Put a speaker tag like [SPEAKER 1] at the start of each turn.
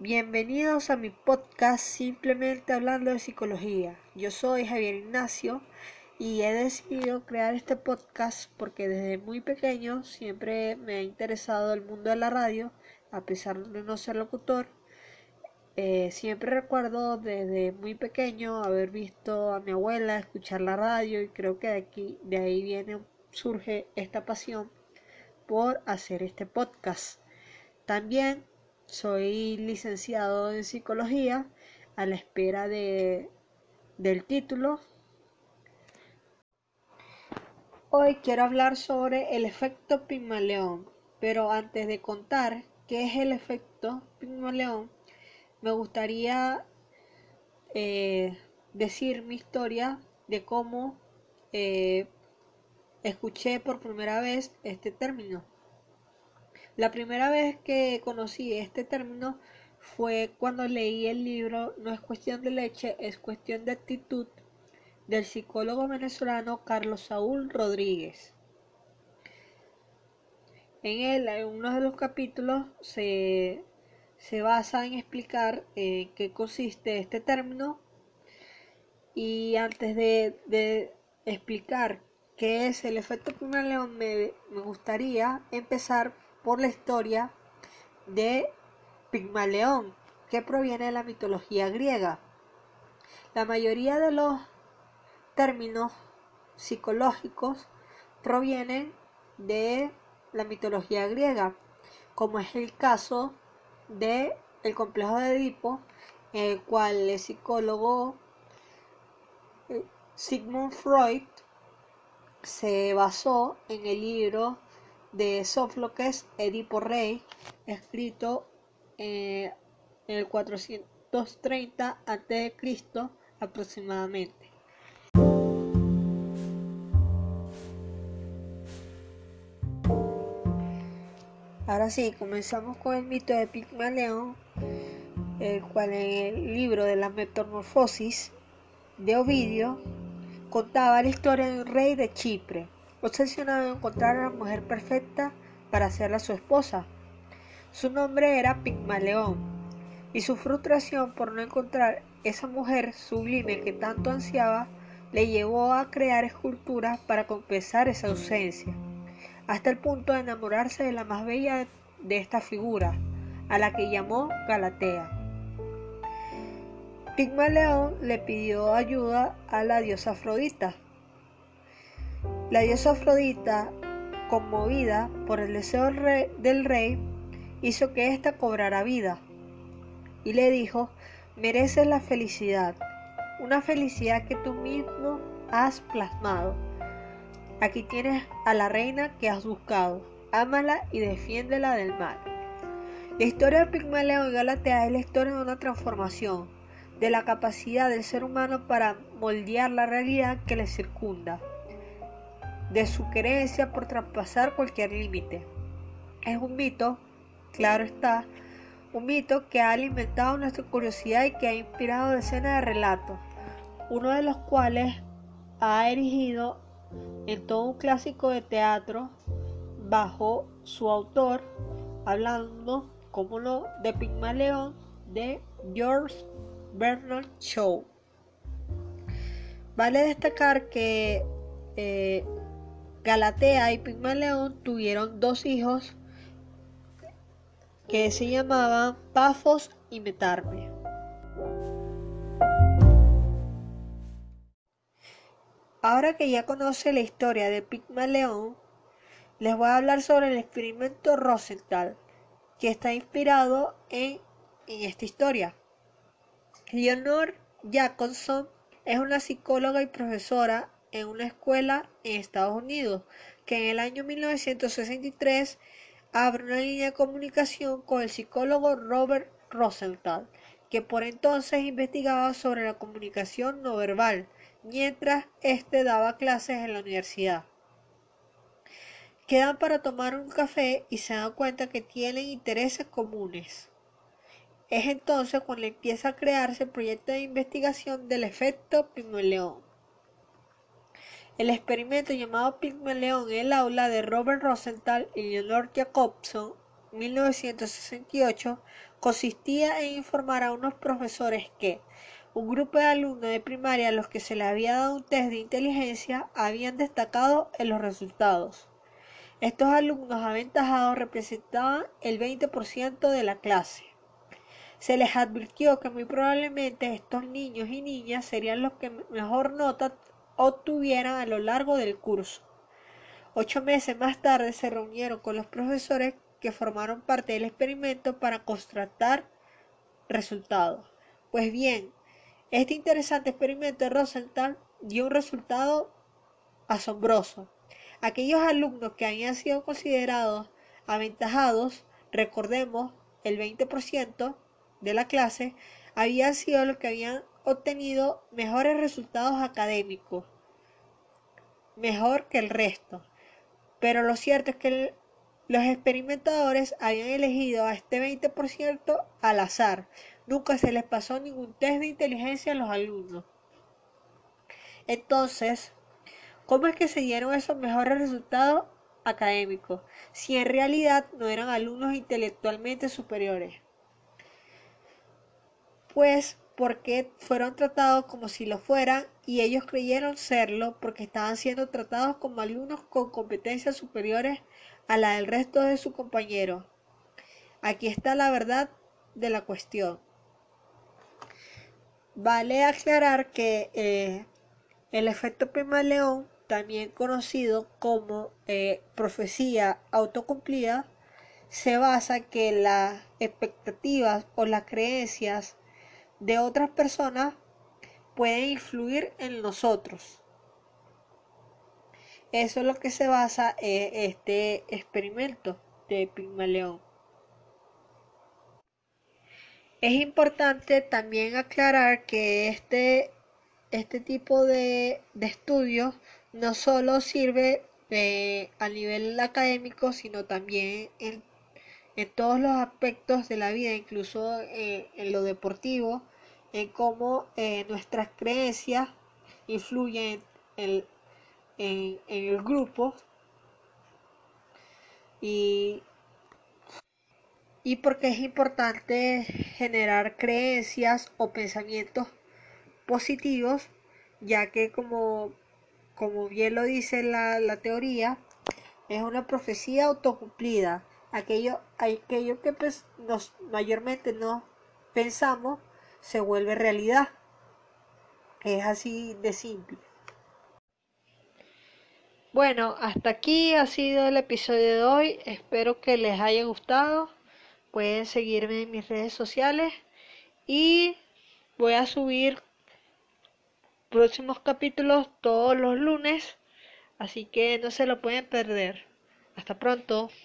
[SPEAKER 1] Bienvenidos a mi podcast Simplemente Hablando de Psicología. Yo soy Javier Ignacio y he decidido crear este podcast porque desde muy pequeño siempre me ha interesado el mundo de la radio, a pesar de no ser locutor. Eh, siempre recuerdo desde muy pequeño haber visto a mi abuela escuchar la radio y creo que de aquí de ahí viene surge esta pasión por hacer este podcast. También soy licenciado en psicología a la espera de, del título. Hoy quiero hablar sobre el efecto Pigmaleón, pero antes de contar qué es el efecto Pigmaleón, me gustaría eh, decir mi historia de cómo eh, escuché por primera vez este término. La primera vez que conocí este término fue cuando leí el libro No es cuestión de leche, es cuestión de actitud del psicólogo venezolano Carlos Saúl Rodríguez. En él, en uno de los capítulos, se, se basa en explicar en qué consiste este término y antes de, de explicar que es el efecto Pigmaleón, me, me gustaría empezar por la historia de Pigmaleón, que proviene de la mitología griega. La mayoría de los términos psicológicos provienen de la mitología griega, como es el caso de el complejo de Edipo, en el cual el psicólogo eh, Sigmund Freud se basó en el libro de Sófocles Edipo Rey, escrito eh, en el 430 a.C. aproximadamente. Ahora sí, comenzamos con el mito de Pigmalión, el cual en el libro de la metamorfosis de Ovidio contaba la historia de un rey de Chipre, obsesionado en encontrar a la mujer perfecta para hacerla su esposa. Su nombre era Pigmaleón, y su frustración por no encontrar esa mujer sublime que tanto ansiaba le llevó a crear esculturas para compensar esa ausencia, hasta el punto de enamorarse de la más bella de esta figura, a la que llamó Galatea. Pigmaleón le pidió ayuda a la diosa Afrodita. La diosa Afrodita, conmovida por el deseo del rey, hizo que ésta cobrara vida y le dijo, mereces la felicidad, una felicidad que tú mismo has plasmado. Aquí tienes a la reina que has buscado, ámala y defiéndela del mal. La historia de Pigmaleón y Galatea es la historia de una transformación, de la capacidad del ser humano para moldear la realidad que le circunda, de su querencia por traspasar cualquier límite. Es un mito, claro está, un mito que ha alimentado nuestra curiosidad y que ha inspirado decenas de relatos, uno de los cuales ha erigido en todo un clásico de teatro bajo su autor, hablando, como no, de Pigmaleón de George Bernard Shaw. Vale destacar que eh, Galatea y Pigmaleón tuvieron dos hijos que se llamaban Pafos y Metarme. Ahora que ya conoce la historia de Pigmaleón, les voy a hablar sobre el experimento Rosenthal, que está inspirado en, en esta historia. Leonor Jacobson es una psicóloga y profesora en una escuela en Estados Unidos que en el año 1963 abre una línea de comunicación con el psicólogo Robert Rosenthal, que por entonces investigaba sobre la comunicación no verbal, mientras éste daba clases en la universidad. Quedan para tomar un café y se dan cuenta que tienen intereses comunes. Es entonces cuando empieza a crearse el proyecto de investigación del efecto Pigmaleón. El experimento llamado Pigmaleón en el aula de Robert Rosenthal y Leonor Jacobson 1968 consistía en informar a unos profesores que un grupo de alumnos de primaria a los que se les había dado un test de inteligencia habían destacado en los resultados. Estos alumnos aventajados representaban el 20% de la clase. Se les advirtió que muy probablemente estos niños y niñas serían los que mejor nota obtuvieran a lo largo del curso. Ocho meses más tarde se reunieron con los profesores que formaron parte del experimento para constatar resultados. Pues bien, este interesante experimento de Rosenthal dio un resultado asombroso. Aquellos alumnos que habían sido considerados aventajados, recordemos, el 20% de la clase, habían sido los que habían obtenido mejores resultados académicos, mejor que el resto. Pero lo cierto es que los experimentadores habían elegido a este 20% al azar. Nunca se les pasó ningún test de inteligencia a los alumnos. Entonces, ¿cómo es que se dieron esos mejores resultados académicos si en realidad no eran alumnos intelectualmente superiores? Pues porque fueron tratados como si lo fueran y ellos creyeron serlo porque estaban siendo tratados como alumnos con competencias superiores a la del resto de sus compañeros. Aquí está la verdad de la cuestión. Vale aclarar que eh, el efecto Pimaleón, también conocido como eh, profecía autocumplida, se basa en que las expectativas o las creencias de otras personas pueden influir en nosotros. Eso es lo que se basa en este experimento de Pigmaleón. Es importante también aclarar que este, este tipo de, estudios no solo sirve eh, a nivel académico, sino también en, todos los aspectos de la vida, incluso eh, en lo deportivo, en cómo eh, nuestras creencias influyen en, en, el grupo. Y, y porque es importante generar creencias o pensamientos positivos ya que como, como bien lo dice la, la teoría es una profecía autocumplida aquello, que pues, nos mayormente no pensamos se vuelve realidad es así de simple bueno, hasta aquí ha sido el episodio de hoy. Espero que les haya gustado. Pueden seguirme en mis redes sociales y voy a subir próximos capítulos todos los lunes. Así que no se lo pueden perder. Hasta pronto.